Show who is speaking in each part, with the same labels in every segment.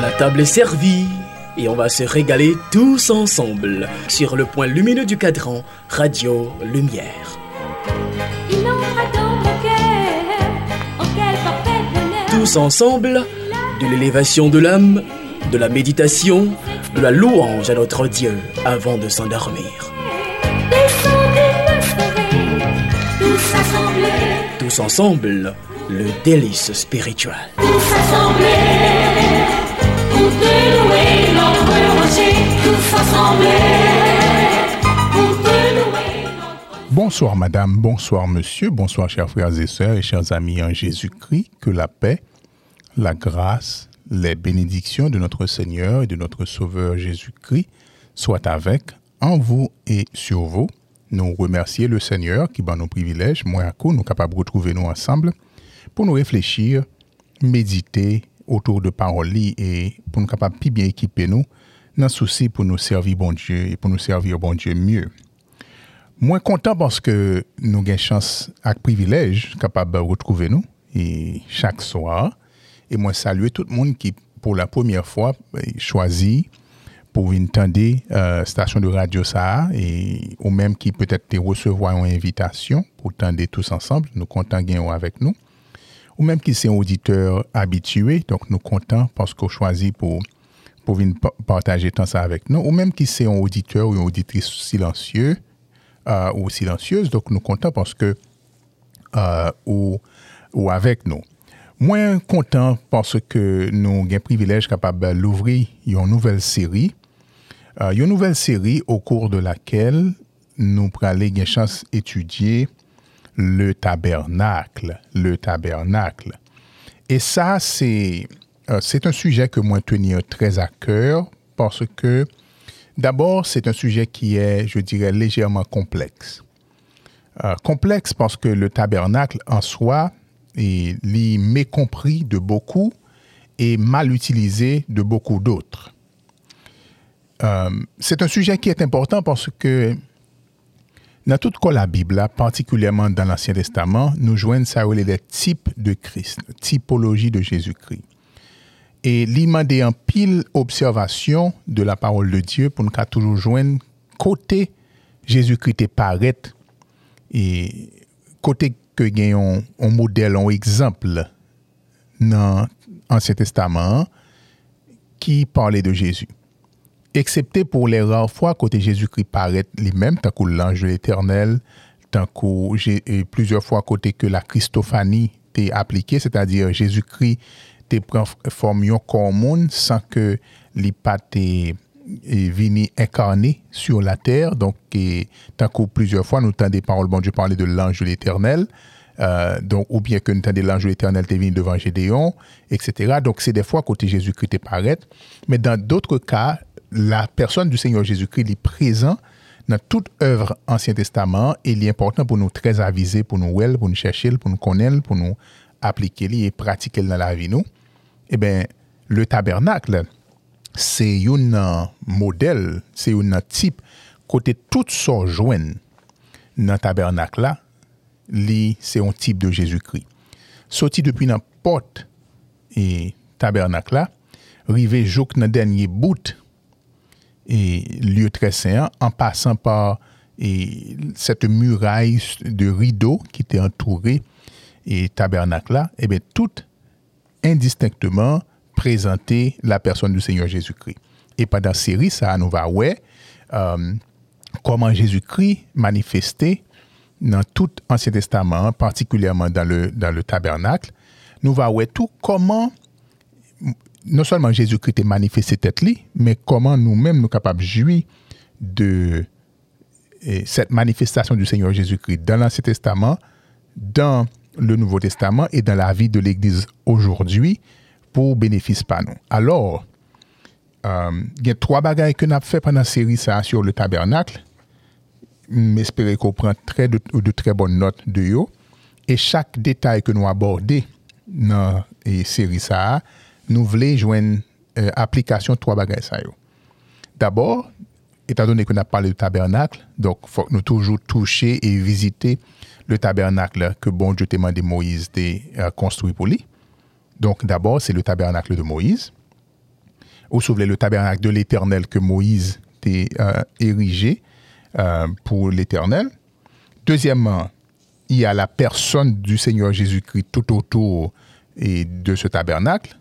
Speaker 1: La table est servie et on va se régaler tous ensemble sur le point lumineux du cadran Radio Lumière. Tous ensemble, de l'élévation de l'âme, de la méditation, de la louange à notre Dieu avant de s'endormir.
Speaker 2: Tous
Speaker 1: ensemble, le délice spirituel.
Speaker 2: tous assemblés, pour te louer notre rocher, tous assemblés, pour te louer notre
Speaker 3: Bonsoir madame, bonsoir monsieur, bonsoir chers frères et sœurs et chers amis en Jésus-Christ, que la paix, la grâce, les bénédictions de notre Seigneur et de notre Sauveur Jésus-Christ soient avec, en vous et sur vous. Nous remercier le Seigneur qui, par nos privilèges, moi à coup, nous capables de retrouver nous ensemble pour nous réfléchir, méditer autour de paroles li et pour nous capables plus bien équiper nous dans souci pour nous servir bon Dieu et pour nous servir bon Dieu mieux. Moins content parce que nous avons chance et privilège capable de retrouver nous et chaque soir. Et moi saluer tout le monde qui, pour la première fois, eh, choisit pour tendre euh, station de radio ça et ou même qui peut-être recevoir une invitation pour tendre tous ensemble. Nous comptons avec nous. Ou même qui c'est un auditeur habitué, donc nous comptons parce qu'on choisit pour pour venir pa- partager tant ça avec nous, ou même qui c'est un auditeur ou une auditrice silencieux euh, ou silencieuse, donc nous comptons parce que euh, ou, ou avec nous. Moins content parce que nous avons le privilège capable d'ouvrir une nouvelle série. Euh, une nouvelle série au cours de laquelle nous pourrons une chance d'étudier le tabernacle. Le tabernacle. Et ça, c'est euh, un sujet que moi tenir très à cœur parce que d'abord, c'est un sujet qui est, je dirais, légèrement complexe. Euh, complexe parce que le tabernacle en soi est mécompris de beaucoup et mal utilisé de beaucoup d'autres. Euh, c'est un sujet qui est important parce que dans toute la Bible, particulièrement dans l'Ancien Testament, nous joignons ça les types de Christ, typologie de Jésus-Christ. Et l'imandé en pile observation de la parole de Dieu pour nous qu'à toujours joindre côté Jésus-Christ est paraît et côté que gagnons un modèle, un exemple dans l'Ancien Testament qui parlait de Jésus excepté pour les rares fois côté Jésus-Christ paraît lui-même, tant que l'ange de tant que plusieurs fois côté que la Christophanie t'est appliquée, c'est-à-dire Jésus-Christ t'est prend forme yon corps monde sans que li pas t'est est venu incarné sur la terre. Donc, tant que plusieurs fois, nous entendons des paroles, bon Dieu de l'ange de. Euh, donc, ou bien que nous entendons l'ange de l'éternel t'est venu devant Gédéon, etc. Donc, c'est des fois côté Jésus-Christ t'est paraît. Mais dans d'autres cas, la personne du Seigneur Jésus-Christ est présent dans toute œuvre Ancien Testament et il est important pour nous très aviser, pour nous well, pour nous chercher, pour nous connaître, pour nous appliquer et pratiquer dans la vie nous. Eh bien, le tabernacle, c'est un modèle, c'est un type côté tout ça joignent dans le tabernacle là, c'est un type de Jésus-Christ. Sorti depuis n'importe et tabernacle là, rivé dans dernier bout et lieu très saint en passant par et cette muraille de rideaux qui était entourée et tabernacle là, et bien tout indistinctement présenter la personne du Seigneur Jésus-Christ. Et pendant la série, ça nous va ouais, euh, comment Jésus-Christ manifesté dans tout Ancien Testament, particulièrement dans le, dans le tabernacle, nous va ouais tout comment non seulement Jésus-Christ est manifesté tête li, mais comment nous-mêmes nous capables de jouir de cette manifestation du Seigneur Jésus-Christ dans l'Ancien Testament, dans le Nouveau Testament et dans la vie de l'Église aujourd'hui pour bénéfice par nous. Alors, euh, il y a trois bagages que nous avons fait pendant la série ça, sur le tabernacle. J'espère qu'on prend très de, de très bonnes notes de yo. Et chaque détail que nous abordons dans la série ça, nous voulons joindre euh, application de trois bagages ça yo. D'abord, étant donné qu'on a parlé du tabernacle, donc faut que nous toujours toucher et visiter le tabernacle que bon Dieu t'a demandé Moïse de euh, construire pour lui. Donc d'abord, c'est le tabernacle de Moïse.
Speaker 4: Vous souvenez le tabernacle de l'Éternel que Moïse a érigé euh, pour l'Éternel. Deuxièmement, il y a la personne du Seigneur Jésus-Christ tout autour et de ce tabernacle.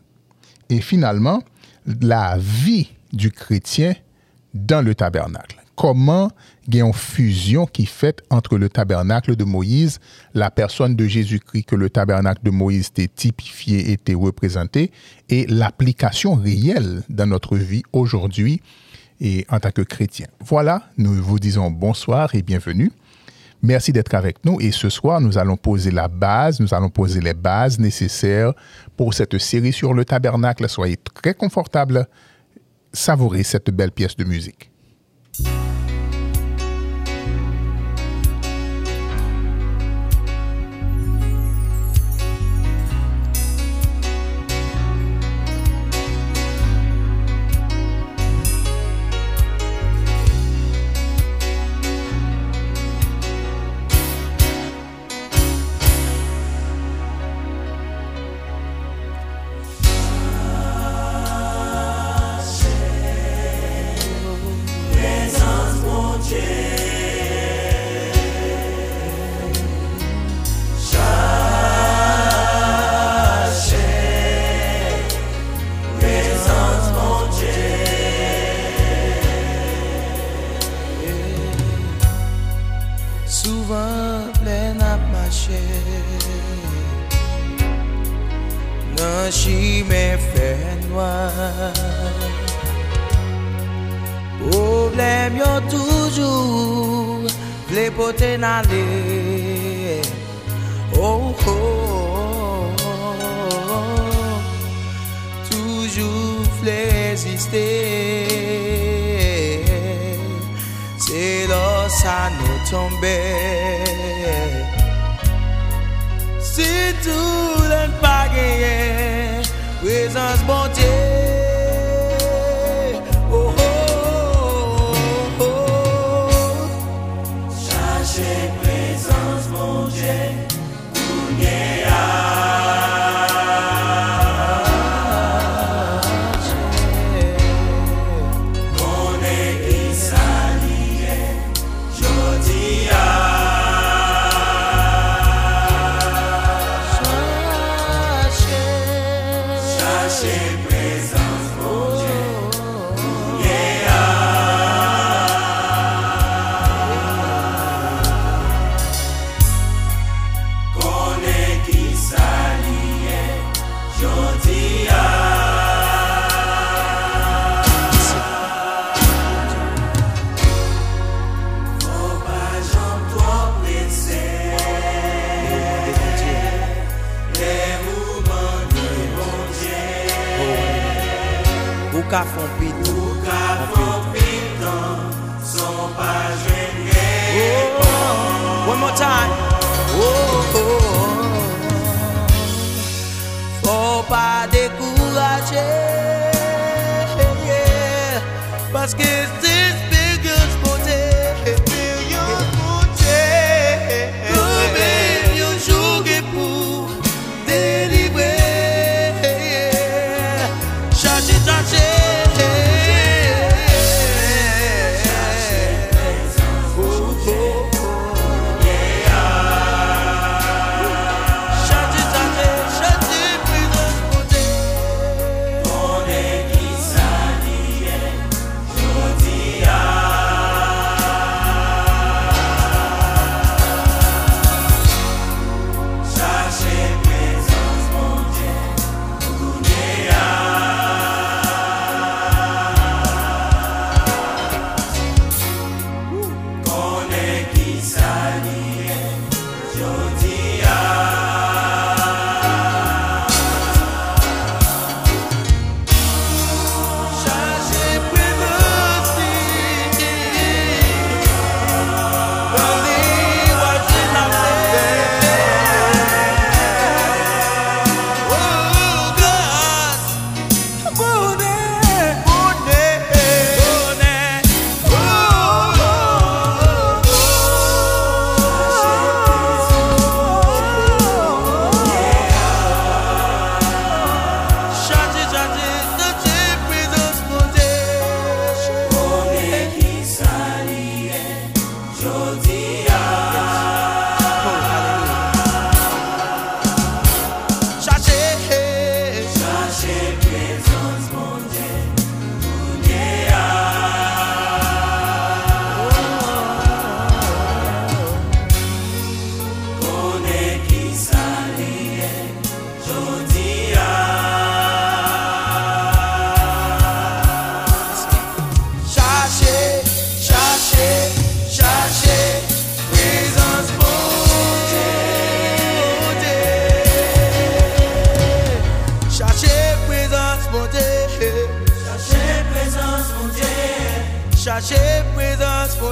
Speaker 4: Et finalement, la vie du chrétien dans le tabernacle. Comment il y a une fusion qui fait entre le tabernacle de Moïse, la personne de Jésus-Christ que le tabernacle de Moïse était typifié, était représenté, et l'application réelle dans notre vie aujourd'hui et en tant que chrétien. Voilà, nous vous disons bonsoir et bienvenue. Merci d'être avec nous et ce soir, nous allons poser la base, nous allons poser les bases nécessaires pour cette série sur le tabernacle. Soyez très confortables, savourez cette belle pièce de musique.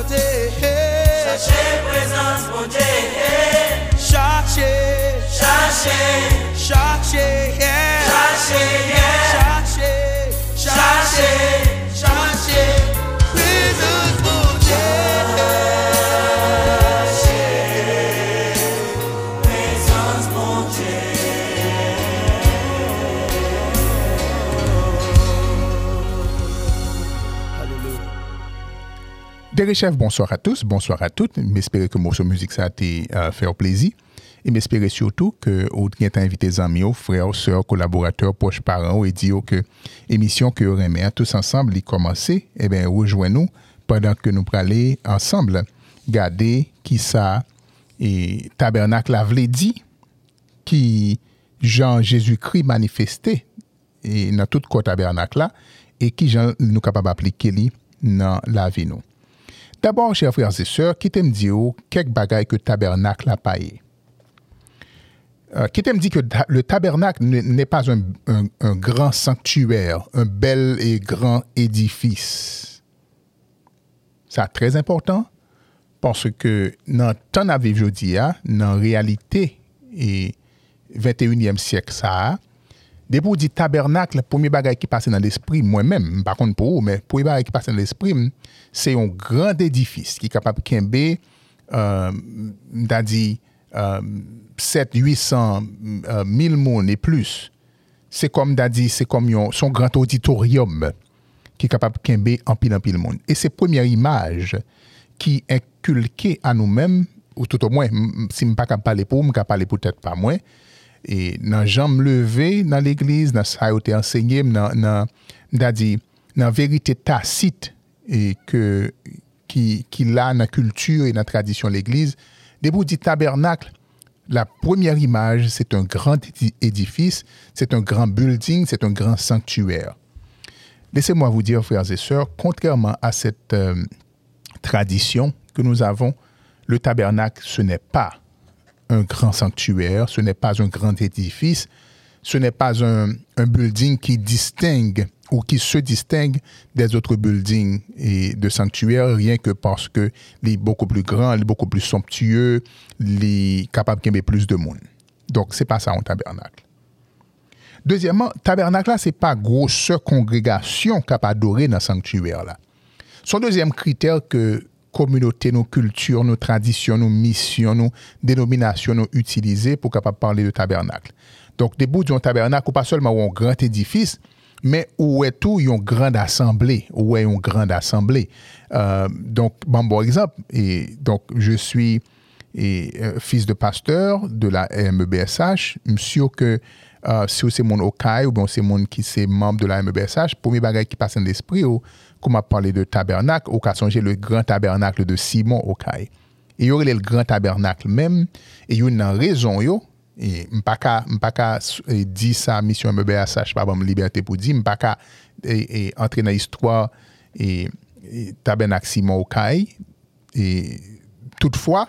Speaker 5: Présence
Speaker 6: pour
Speaker 4: Cherchez présence, mon Dieu.
Speaker 6: Chercher,
Speaker 4: Cherchez,
Speaker 6: chercher, yeah.
Speaker 4: cherchez, yeah.
Speaker 3: Derek Chef, bonsoir à tous, bonsoir à toutes. M'espérer que morceau musique ça a été euh, faire plaisir. Et m'espérer surtout que vous avez invité amis, frères, sœurs, collaborateurs, proches parents, et dire que émission que vous aimez tous ensemble, il commencer, eh bien, rejoignez-nous pendant que nous aller ensemble garder qui ça et tabernacle vle dit qui Jean Jésus-Christ manifesté et dans tout le tabernacle là et qui Jean nous capable d'appliquer li dans la vie nous. D'abord, chers frères et sœurs, qui t'aime dire quelques bagailles que tabernacle a paillé. Euh, qui t'aime dit que le tabernacle ne- n'est pas un, grand sanctuaire, un bel et grand édifice. Ça très important parce que dans le temps à vivre aujourd'hui, dans la réalité et 21e siècle, ça, Dès pour dire tabernacle, le premier bagage qui passe dans l'esprit, moi-même, par contre pour vous, mais premier bagage qui passe dans l'esprit, c'est un grand édifice qui est capable de kembe, euh, dit, euh, 7, 800, euh, 1000 monde et plus. C'est comme dit, c'est comme son grand auditorium qui est capable de kembe en pile en pile monde. Et c'est première image qui inculquée à nous-mêmes, ou tout au moins, si je ne pas parler pour, je ne parler peut-être pas moi, et nan jam levé dans l'église, dans ça a été enseigné, dans, dans, dans, dit, dans vérité tacite et que, qui, qui là dans la culture et dans la tradition de l'église, debout dit tabernacle, la première image, c'est un grand édi- édifice, c'est un grand building, c'est un grand sanctuaire. Laissez-moi vous dire, frères et sœurs, contrairement à cette euh, tradition que nous avons, le tabernacle, ce n'est pas un grand sanctuaire, ce n'est pas un grand édifice, ce n'est pas un, un building qui distingue ou qui se distingue des autres buildings et de sanctuaires, rien que parce que est beaucoup plus grand, est beaucoup plus somptueux, est capable de plus de monde. Donc, c'est pas ça un tabernacle. Deuxièmement, tabernacle là, c'est pas grosse congrégation capable d'adorer dans le sanctuaire là. Son deuxième critère que communauté, nos cultures, nos traditions, nos missions, nos dénominations nous utiliser pour capable parler de tabernacle. Donc, des bouts d'un tabernacle, ou pas seulement un grand édifice, mais où est tout une grande assemblée, où est une grande assemblée. Euh, donc, bon, bon exemple, et donc, je suis euh, fils de pasteur de la MEBSH, monsieur que euh, si c'est mon OKAI ou bien c'est mon qui c'est membre de la MEBSH, premier bagage qui passe dans l'esprit, comme a parlé de tabernacle, ou qu'a songé le grand tabernacle de Simon OKAI. Et il y aurait le grand tabernacle même, et il y a une raison, yo, et m'paka m'paka dit ça mission MEBSH pas bonne liberté pour dire m'paka et, et entrer dans l'histoire et, et tabernacle Simon OKAI et toutefois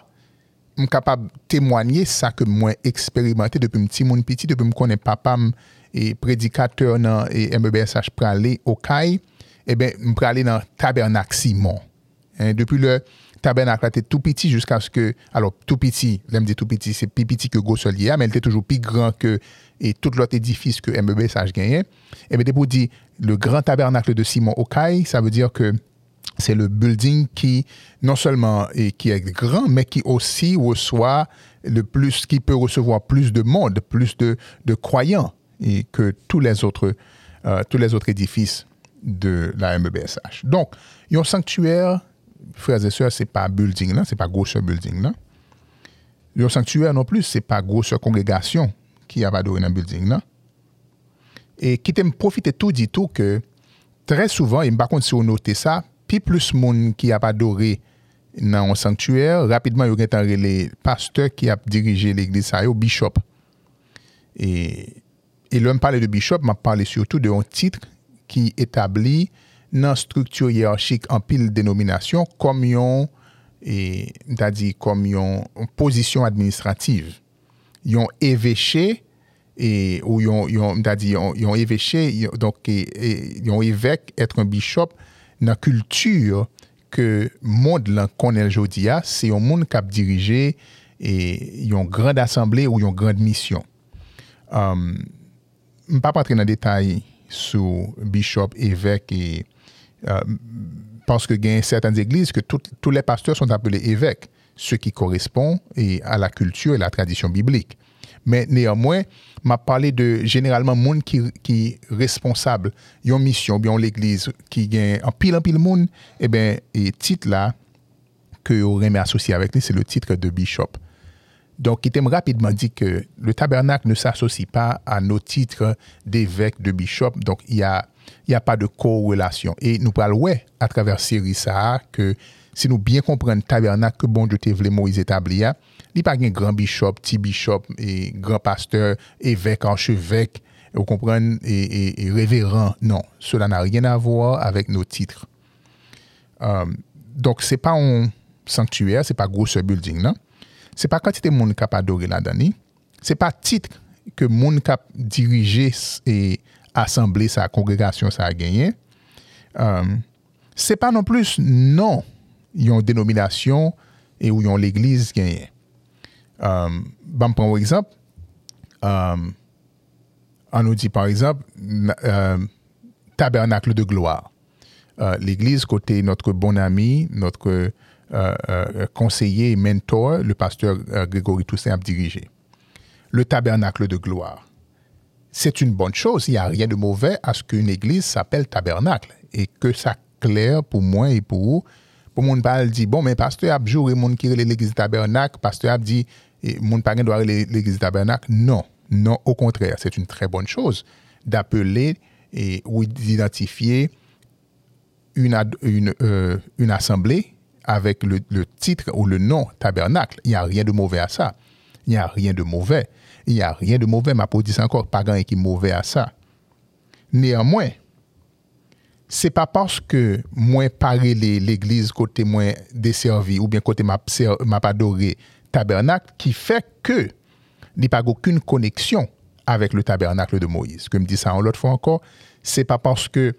Speaker 3: je suis capable de témoigner ça que moi expérimenté depuis un petit monde petit, depuis que je connais papa m- et prédicateur dans et MEBSH pour aller au CAI, eh bien, je peux aller dans le tabernacle Simon. Hein, depuis le tabernacle était tout petit jusqu'à ce que, alors tout petit, là me dit tout petit, c'est plus petit que Gosselier, mais il était toujours plus grand que et tout l'autre édifice que MEBSH gagnait. Et bien, pour dire le grand tabernacle de Simon Okai, ça veut dire que c'est le building qui non seulement est, qui est grand, mais qui aussi reçoit le plus, qui peut recevoir plus de monde, plus de, de croyants et que tous les autres, euh, tous les autres édifices de la MEBSH. Donc, il y a un sanctuaire, frères et sœurs, c'est pas building là, c'est pas grosse building là. Il y a un sanctuaire non plus, c'est pas grosse congrégation qui a adoré dans building là. Et qui t'aime profiter tout dit tout que très souvent, et par contre, si on note ça, puis plus monde qui a adoré dans un sanctuaire, rapidement, il y a les pasteurs qui a dirigé l'église, ça, bishop. Et, et l'homme parle de bishop, m'a parlé surtout d'un titre ki etabli nan struktur yerarchik an pil denominasyon kom yon, e, da di, kom yon posisyon administrativ. Yon evèche, e, ou yon, yon, da di, yon, yon evèche, yon, donc, e, e yon evèk, etre un bishop, nan kultur ke moun lan konel jodia, se yon moun kap dirije e, yon grand asemble ou yon grand misyon. Um, m pa patre nan detay sur bishop, évêque et euh, parce que il y a certaines églises que tous les pasteurs sont appelés évêques, ce qui correspond et à la culture et la tradition biblique. Mais néanmoins, m'a parlé de généralement monde qui qui responsable, une mission, bien l'église qui gagne en pile en pile monde, et ben et titre là que remet associé avec lui, c'est le titre de bishop. Donc, il t'aime rapidement dit que le tabernacle ne s'associe pas à nos titres d'évêque, de bishop. Donc, il n'y a, pas de corrélation. Et nous parlons, à travers série ça, que si nous bien comprenons le tabernacle que bon Dieu t'a voulu Moïse établir, il n'y a pas un grand bishop, petit bishop, grand pasteur, évêque, archevêque, vous comprenez, et, révérend. Non, cela n'a rien à voir avec nos titres. Euh, donc, c'est pas un sanctuaire, c'est pas gros ce building, non? C'est pas quantité de monde qui a adoré là-dedans. C'est pas titre que monde qui a dirigé et assemblé sa congrégation ça a gagné. Euh, c'est pas non plus non, ont dénomination et où ont l'église gagné. Euh, bon, prends un exemple. Euh, on nous dit par exemple na- euh, tabernacle de gloire. Euh, l'église côté notre bon ami, notre euh, euh, conseiller et mentor, le pasteur euh, Grégory Toussaint a dirigé. Le tabernacle de gloire. C'est une bonne chose. Il n'y a rien de mauvais à ce qu'une église s'appelle tabernacle et que ça clair pour moi et pour vous. Pour mon pas dit bon mais pasteur a joué mon qui l'église tabernacle, pasteur a dit et mon pas doit l'église tabernacle. Non, non au contraire, c'est une très bonne chose d'appeler et ou d'identifier une, une, euh, une assemblée avec le, titre ou le nom tabernacle. Il n'y a rien de mauvais à ça. Il n'y a rien de mauvais. Il n'y a rien de mauvais, ma dit encore, pas grand qui est mauvais à ça. Néanmoins, c'est pas parce que moi parler l'église côté moi desservi ou bien côté m'a adoré tabernacle qui fait que n'y a pas aucune connexion avec le tabernacle de Moïse. Que me dit ça en l'autre fois encore, c'est pas parce que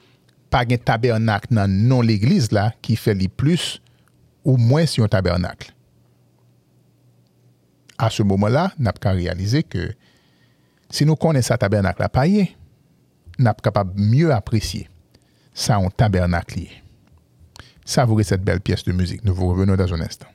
Speaker 3: pas un tabernacle dans non l'église là qui fait les plus ou moins sur un tabernacle. À ce moment-là, n'a pas réalisé que si nous connaissons ça tabernacle à payer, n'a pas capable mieux apprécier ça en tabernacle. lié. Savourez cette belle pièce de musique. Nous vous revenons dans un instant.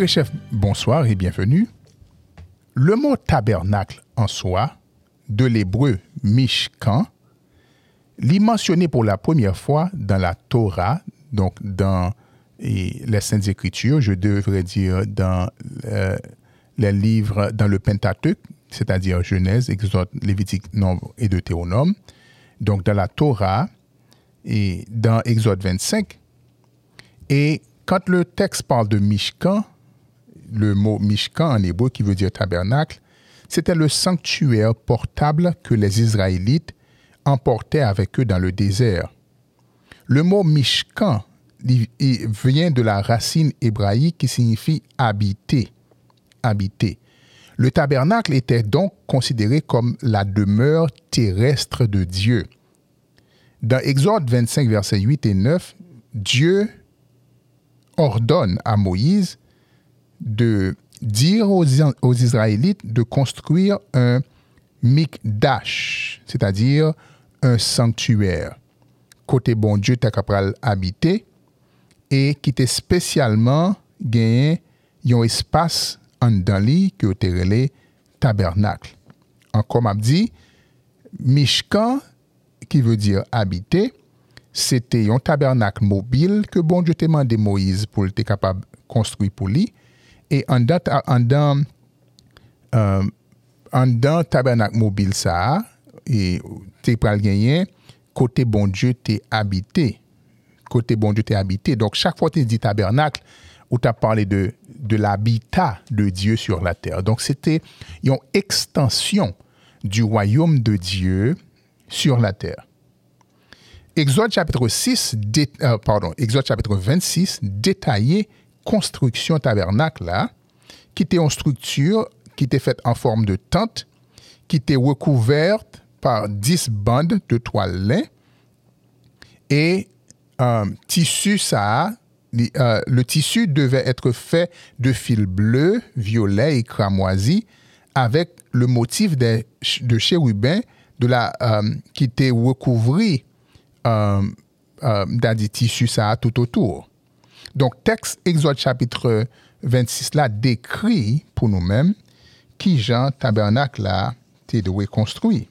Speaker 3: Téléchef, bonsoir et bienvenue. Le mot tabernacle en soi, de l'hébreu mishkan, l'est mentionné pour la première fois dans la Torah, donc dans les Saintes Écritures, je devrais dire dans euh, les livres, dans le Pentateuque, c'est-à-dire Genèse, Exode, Lévitique, Nombre et Deutéronome. Donc dans la Torah et dans Exode 25. Et quand le texte parle de Mishkan, le mot Mishkan en hébreu qui veut dire tabernacle, c'était le sanctuaire portable que les Israélites emportaient avec eux dans le désert. Le mot Mishkan vient de la racine hébraïque qui signifie habiter. Habiter. Le tabernacle était donc considéré comme la demeure terrestre de Dieu. Dans Exode 25, versets 8 et 9, Dieu ordonne à Moïse de dire aux, Israélites de construire un mikdash, c'est-à-dire un sanctuaire. Côté bon Dieu, t'as capable habiter et qui était spécialement gagné un espace en dans li que relé tabernacle. Encore m'a dit Mishkan qui veut dire habiter, c'était un tabernacle mobile que bon Dieu t'a demandé Moïse pour être capable de construire pour lui et en dans en euh, tabernacle mobile ça et t'es pral gagner côté bon Dieu t'es habité côté bon Dieu t'es habité. Donc, chaque fois tu dis tabernacle, où tu as parlé de, l'habitat de Dieu sur la terre. Donc, c'était une extension du royaume de Dieu sur la terre. Exode chapitre 6, euh, Exode chapitre 26 détaillait construction tabernacle qui était en structure, qui était faite en forme de tente, qui était recouverte par dix bandes de toile et euh, tissu ça, euh, le tissu devait être fait de fil bleu, violet et cramoisi avec le motif de, de chérubin de la, euh, qui était recouvri dans des tissus ça tout autour. Donc, texte Exode chapitre 26 là décrit pour nous-mêmes qui Jean tabernacle là était construit.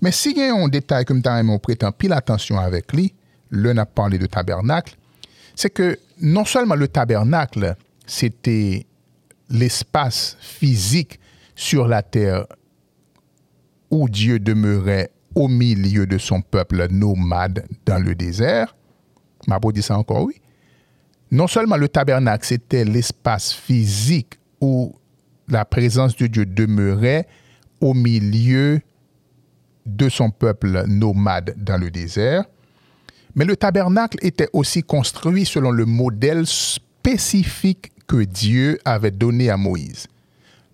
Speaker 3: Mais si y a un détail comme tu as prétend pile attention avec lui, l'un a parlé de tabernacle, c'est que non seulement le tabernacle, c'était l'espace physique sur la terre où Dieu demeurait au milieu de son peuple nomade dans le désert. M'a dit ça encore, oui. Non seulement le tabernacle, c'était l'espace physique où la présence de Dieu demeurait au milieu de son peuple nomade dans le désert, mais le tabernacle était aussi construit selon le modèle spécifique que Dieu avait donné à Moïse.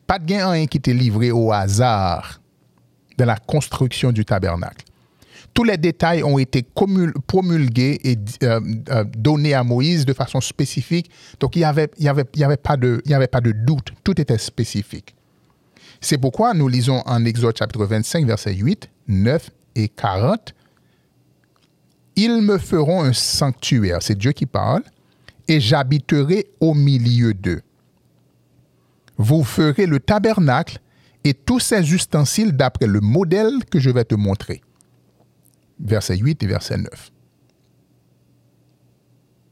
Speaker 3: Pas de gain qui était livré au hasard dans la construction du tabernacle. Tous les détails ont été promulgués et euh, euh, donnés à Moïse de façon spécifique. Donc, il n'y avait, pas de, avait pas de doute. Tout était spécifique. C'est pourquoi nous lisons en Exode chapitre 25, versets 8, 9 et 40 ils me feront un sanctuaire, c'est Dieu qui parle, et j'habiterai au milieu d'eux. Vous ferez le tabernacle et tous ses ustensiles d'après le modèle que je vais te montrer. Verset 8 et verset 9.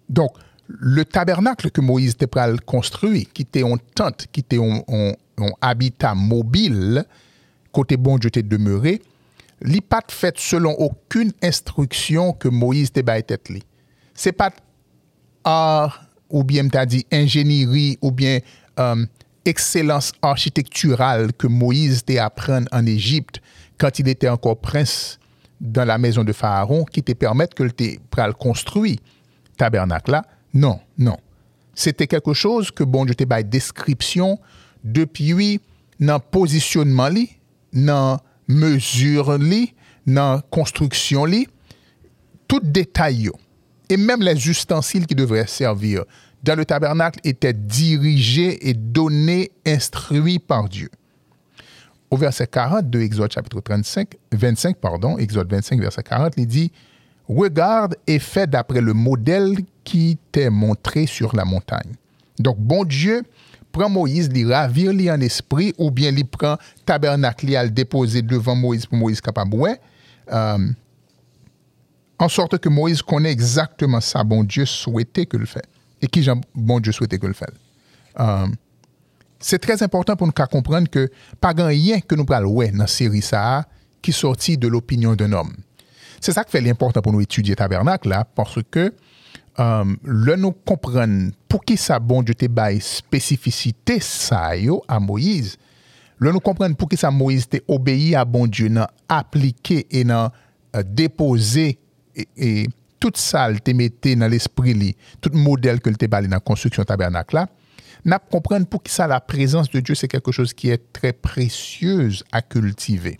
Speaker 3: Donc, le tabernacle que Moïse était prêt construit, qui était en tente, qui était en, habitat mobile, côté bon Dieu était demeuré, li pas fait selon aucune instruction que Moïse te baille tête. C'est pas art ou bien t'a dit ingénierie ou bien euh, excellence architecturale que Moïse t'a appris en Égypte quand il était encore prince dans la maison de Pharaon qui te permettent que tu pral construit tabernacle là. Non, non. C'était quelque chose que bon je te baille description depuis dans positionnement li, dans mesure li, dans construction tout détail et même les ustensiles qui devraient servir dans le tabernacle étaient dirigés et donnés, instruits par Dieu. Au verset 40 de Exode chapitre 35, 25, pardon, Exode 25, verset 40, il dit Regarde et fais d'après le modèle qui t'est montré sur la montagne.
Speaker 2: Donc, bon Dieu prend Moïse, li ravir li en esprit, ou bien li prend tabernacle à le déposer devant Moïse pour Moïse capable euh, en sorte que Moïse connaît exactement ça, bon Dieu souhaitait que le fait. Et qui bon Dieu souhaitait que le fait? Euh, Se trez important pou nou ka komprende ke pa gan yen ke nou pral wè nan seri sa ki sorti de l'opinyon d'un om. Se sa ke fè l'important pou nou etudye tabernak la, parce ke um, le nou komprende pou ki sa bon diote bay spesificite sa yo a Moïse, le nou komprende pou ki sa Moïse te obeyi a bon diyo nan aplike e nan uh, depose e... e tout sa l te mette nan l'esprit li, tout model ke l te bali nan konstruksyon tabernak la, N'a comprendre pour qui ça la présence de Dieu c'est quelque chose qui est très précieuse à cultiver.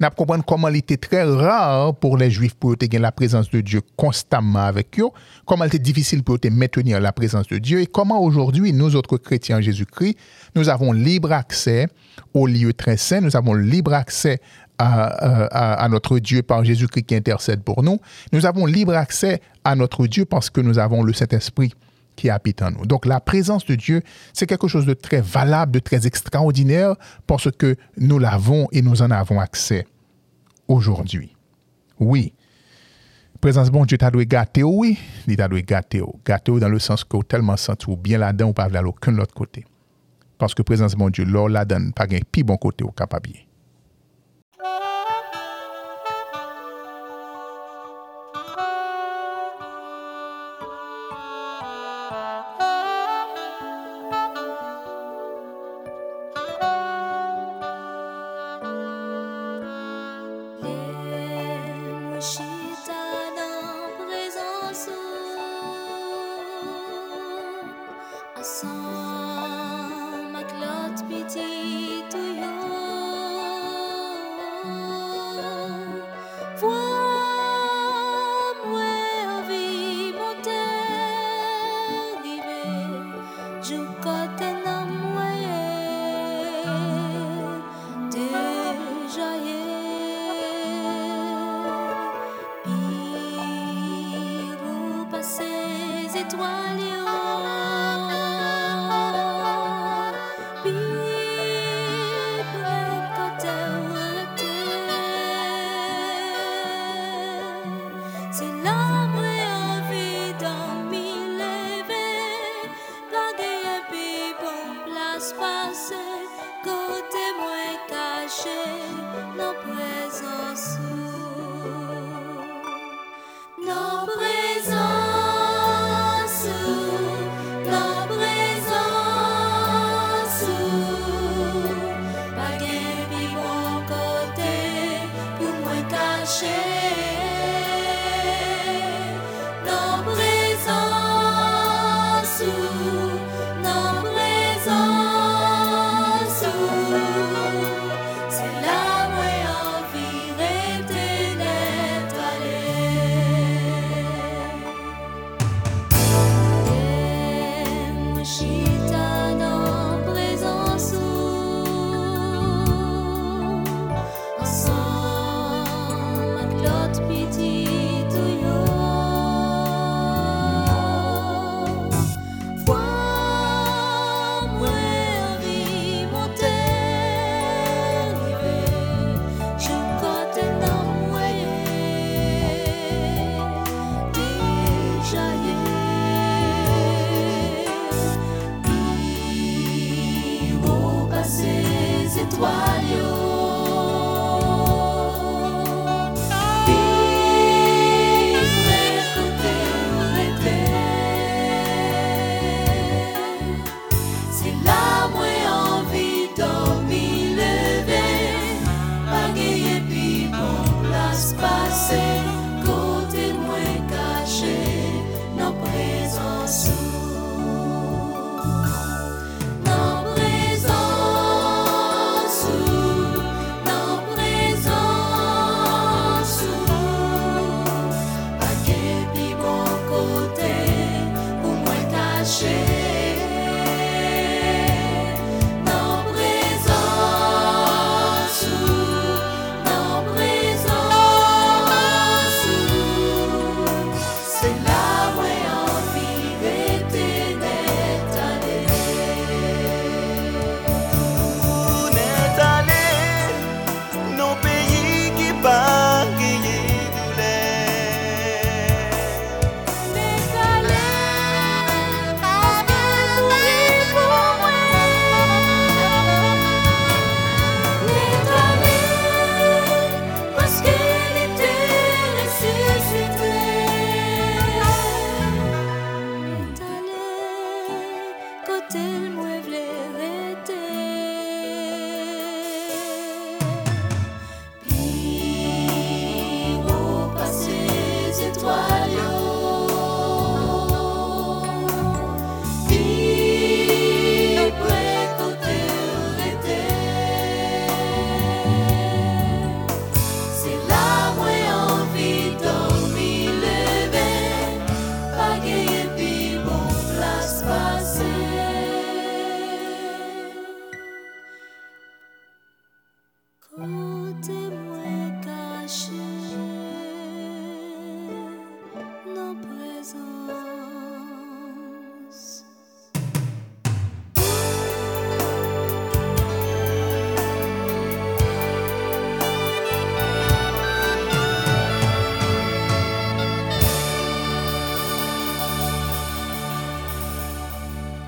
Speaker 2: N'a comprendre comment il était très rare pour les Juifs pour gagner la présence de Dieu constamment avec eux, comment il était difficile pour eux maintenir la présence de Dieu et comment aujourd'hui, nous autres chrétiens en Jésus-Christ, nous avons libre accès au lieu très saint, nous avons libre accès à notre Dieu par Jésus-Christ qui intercède pour nous, nous avons libre accès à notre Dieu parce que nous avons le Saint-Esprit qui habite en nous. Donc la présence de Dieu, c'est quelque chose de très valable, de très extraordinaire, parce que nous l'avons et nous en avons accès aujourd'hui. Oui. Présence bon Dieu t'a dû gâter, oui. Il t'a dû gâter. Gâter dans le sens que tellement senti ou bien là-dedans ou pas aller à aucun autre côté. Parce que présence bon Dieu, là, là-dedans, pas un plus bon côté au capable.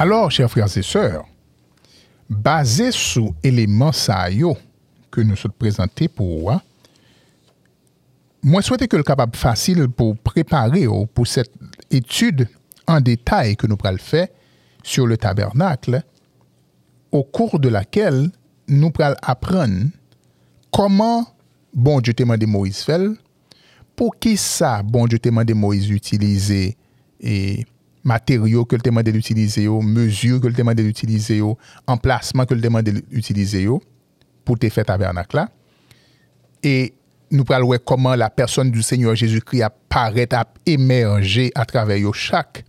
Speaker 3: Alors, chers frères et sœurs, basé sur éléments yo que nous sommes présentés pour moi, moi souhaite que le capable facile pour préparer oh, pour cette étude en détail que nous allons faire sur le tabernacle, au cours de laquelle nous allons apprendre comment bon Dieu t'a demandé Moïse fait, pour qui ça bon Dieu t'a demandé Moïse utiliser et matériaux que le demandé d'utiliser, mesures que le demandé d'utiliser, emplacement que le demandé d'utiliser pour te faire tabernacle là. Et nous voir comment la personne du Seigneur Jésus-Christ apparaît, a émergé à travers chaque.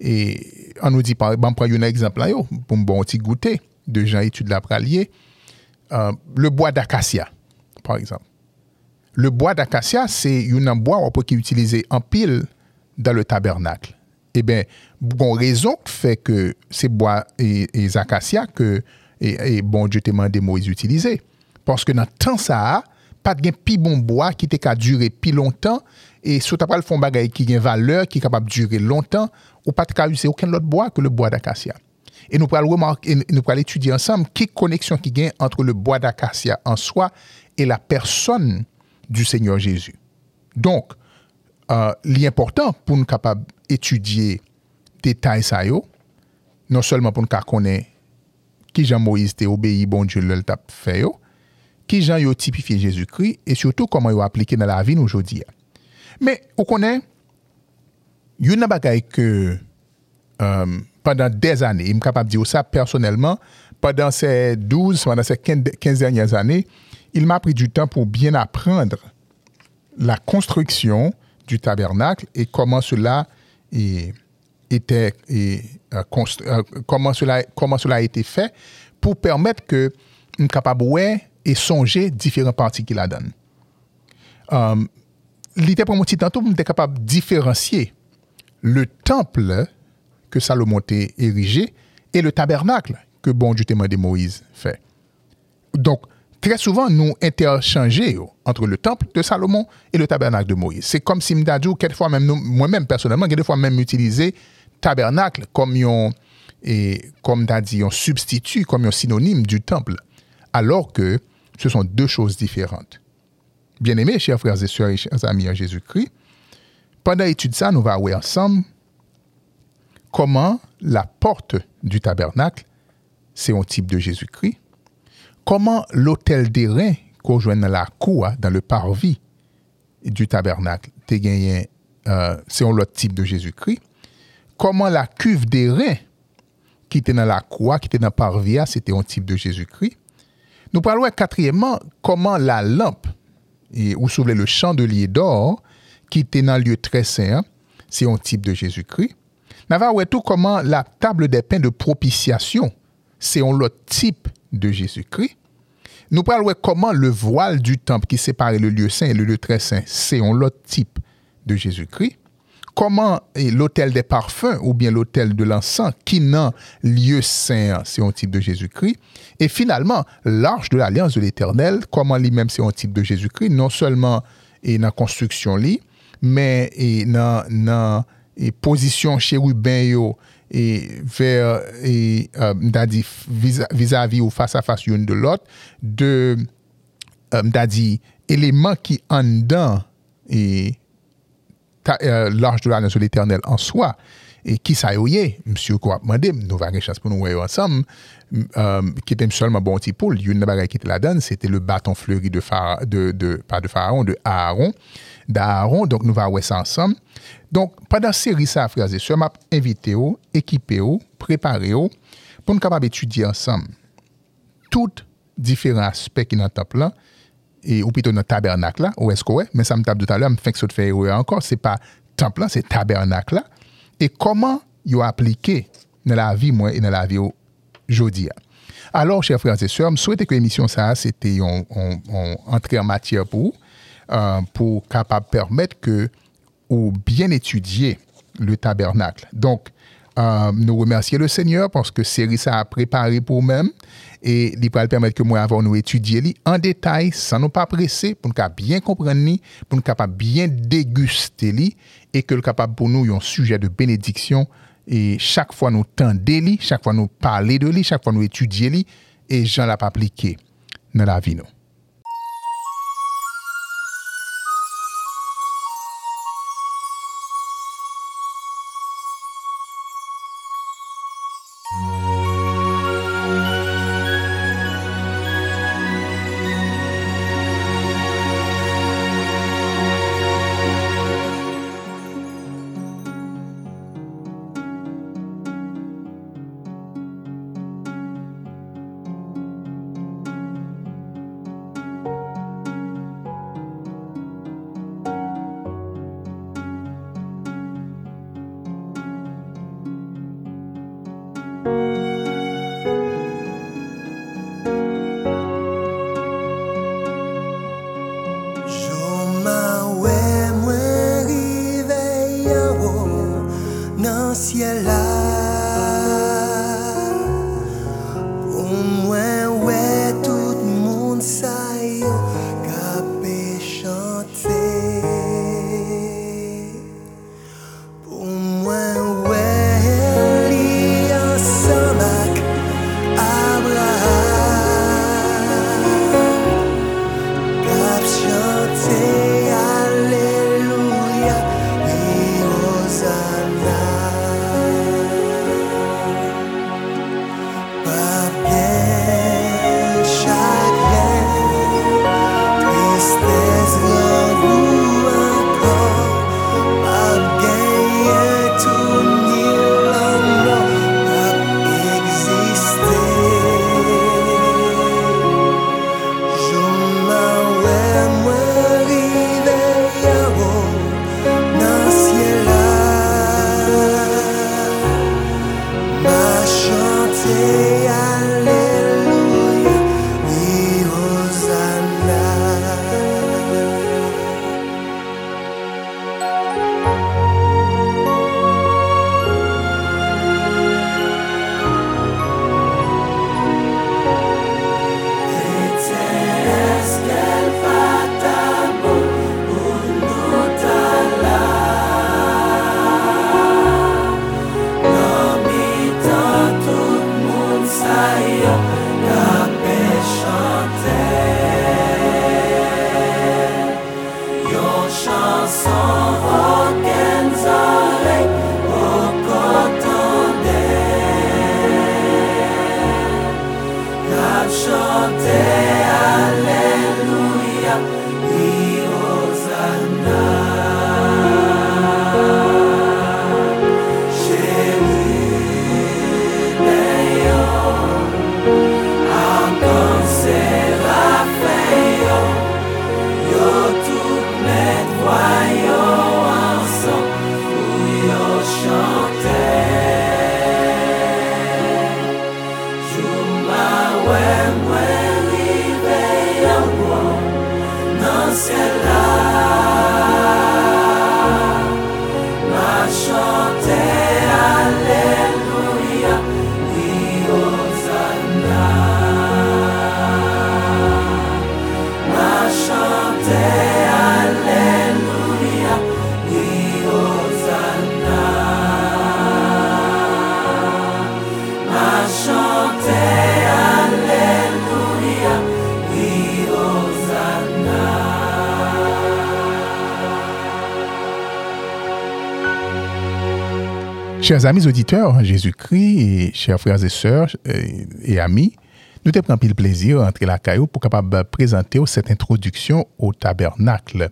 Speaker 3: Et on nous dit, par exemple, un exemple pour un bon petit goûter de gens études la. Euh, le bois d'acacia, par exemple. Le bois d'acacia, c'est un bois peut qui est utilisé en pile dans le tabernacle. Eh bien, bon raison fait que ces bois et, et acacias que et, bon Dieu t'a demandé Moïse utiliser. Parce que dans temps ça, pas de pi bon bois qui qu'à durer plus longtemps et si tu pas le fond bagay qui a valeur qui est capable de durer longtemps ou pas de utiliser aucun autre bois que le bois d'acacia. Et nous allons remarquer nous étudier ensemble quelle connexion qui gagne entre le bois d'acacia en soi et la personne du Seigneur Jésus. Donc, euh, l'important pour nous capables d'étudier détails ça yo, non seulement pour nous connaître qui Jean Moïse t'a obéi bon Dieu le t'a yo, qui Jean yo typifié Jésus-Christ et surtout comment il appliqué dans la vie aujourd'hui. Mais on connaît une bagaille que euh, pendant des années, il est capable de dire ça personnellement, pendant ces 12, pendant ces 15 dernières années, il m'a pris du temps pour bien apprendre la construction du tabernacle et comment cela et, comment cela a été fait pour permettre que une capable et songer différents parties qu'il a donné. Um, L'idée pour mon petit temps, était capable de différencier le temple que Salomon a érigé et le tabernacle que bon Dieu t'a demandé Moïse fait. Donc, très souvent, nous interchangeons entre le temple de Salomon et le tabernacle de Moïse. C'est comme si Mdadou, quelquefois même, moi-même personnellement, quelquefois même utilisé tabernacle comme un, substitut, comme un synonyme du temple, alors que ce sont deux choses différentes. Bien aimés, chers frères et sœurs et chers amis en Jésus-Christ, pendant l'étude ça, nous allons voir ensemble comment la porte du tabernacle, c'est un type de Jésus-Christ, comment l'hôtel des reins qu'on joue dans la cour, dans le parvis du tabernacle, euh, c'est un autre type de Jésus-Christ, comment la cuve des reins qui était dans la cour, qui était dans le parvis, c'était un type de Jésus-Christ? Nous parlons quatrièmement comment la lampe, et, ou souvenez le champ de lier d'or, qui était dans le lieu très saint, c'est un type de Jésus-Christ. Nous allons tout comment la table des pains de propitiation, c'est un autre type de Jésus-Christ. Nous parlons comment le voile du temple qui séparait le lieu saint et le lieu très saint, c'est un autre type de Jésus-Christ. Comment l'autel des parfums ou bien l'autel de l'encens qui n'a lieu saint, c'est un type de Jésus-Christ. Et finalement, l'arche de l'alliance de l'éternel, comment lui-même c'est un type de Jésus-Christ, non seulement dans la construction, mais dans la position chérubin et vers et euh, vis-à-vis ou face à face l'une de l'autre de euh, éléments qui en dedans et euh, l'âge de l'éternel en soi. Et qui ça y monsieur quoi demandé nous chance pour nous voir ensemble. Qui était seulement bon petit une c'était le bâton fleuri de pharaon de Aaron d'Aaron. Donc nous allons voir ça ensemble. Donc, pendant série, ça, frères et sœurs, m'a invité, équipé, préparé, pour nous capables d'étudier ensemble tous différents aspects qui sont dans le temple là, et, ou plutôt dans le tabernacle là, ou est-ce que ouais, mais ça me tape tout à l'heure, me fait que ça te fait encore, c'est pas temple là, c'est tabernacle et comment ils ont dans la vie, moi, et dans la vie aujourd'hui. Alors, chers frères et sœurs, je souhaite que l'émission, ça, c'était en entrée en matière pour, euh, pour capable permettre que ou bien étudier le tabernacle. Donc, euh, nous remercions le Seigneur parce que série a préparé pour nous et il va permettre que moi avant nous étudier en détail sans nous pas presser pour nous bien comprendre pour nous capable bien déguster et que le capable pour nous un sujet de bénédiction
Speaker 7: et chaque fois nous tendez chaque fois nous parler de lui, chaque fois nous étudier et j'en l'a pas appliqué dans la vie. Chers amis auditeurs, Jésus-Christ chers frères et sœurs euh, et amis, nous te prenons le plaisir d'entrer la caillou pour capable présenter cette introduction au tabernacle.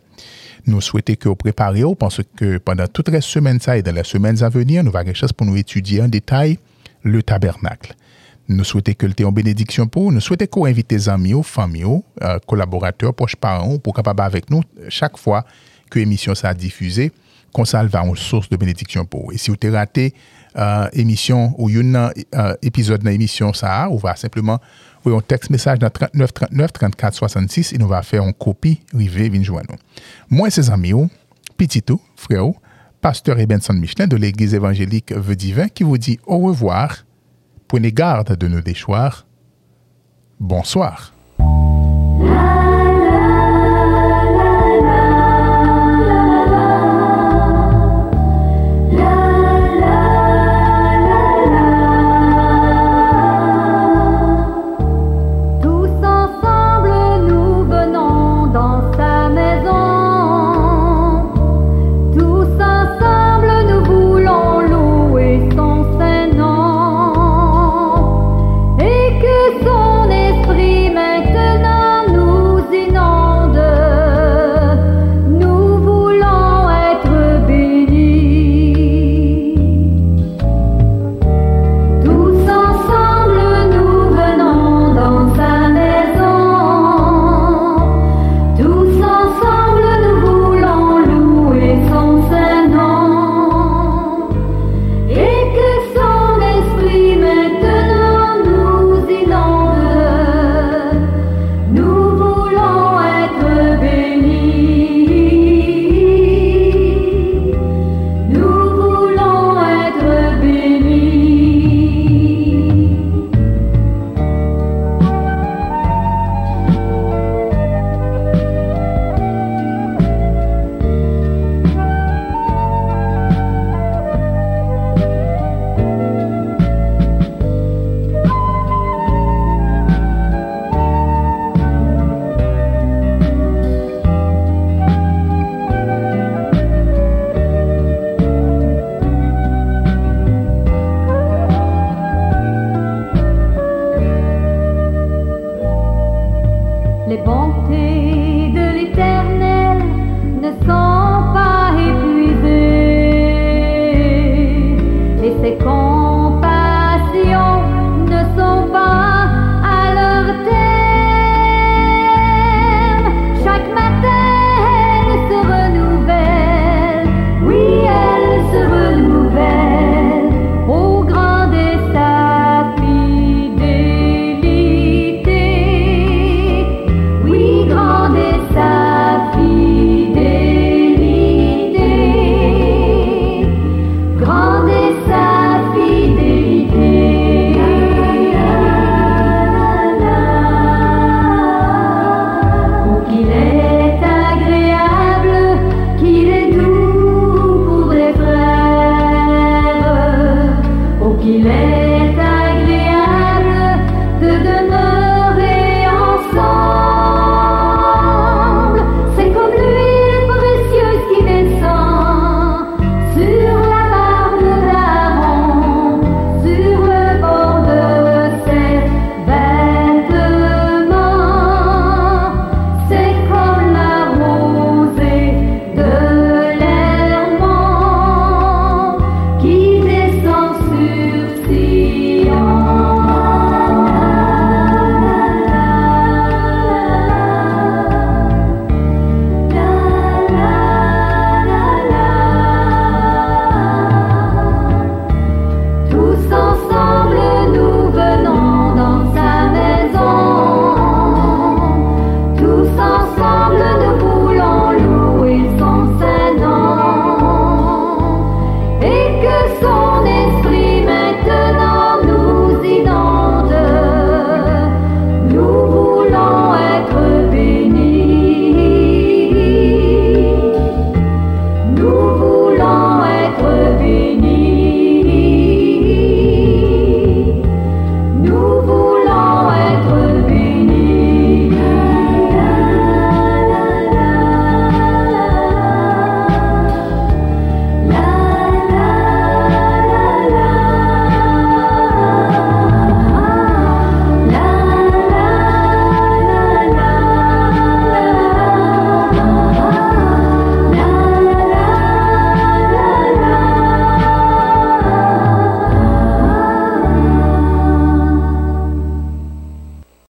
Speaker 7: Nous souhaitons que vous préparez parce que pendant toute la semaine ça et dans les semaines à venir, nous avoir chance pour nous étudier en détail le tabernacle. Nous souhaitons que le thé en bénédiction pour vous. Nous souhaitons que vous invitez des amis, familles, euh, collaborateurs, proches parents pour capable avec nous chaque fois que l'émission sera diffusée qu'on ça va une source de bénédiction pour vous. Et si vous avez raté euh, émission ou une euh, épisode dans l'émission ça, on va simplement envoyer un texte message dans 39 39 34 66 et nous va faire une copie rivé vin joindre nous. Moi et ses amis, Petitou, frère, pasteur Ebenson Michelin de l'église évangélique Vœux Divin qui vous dit au revoir. Prenez garde de nos déchoirs. Bonsoir.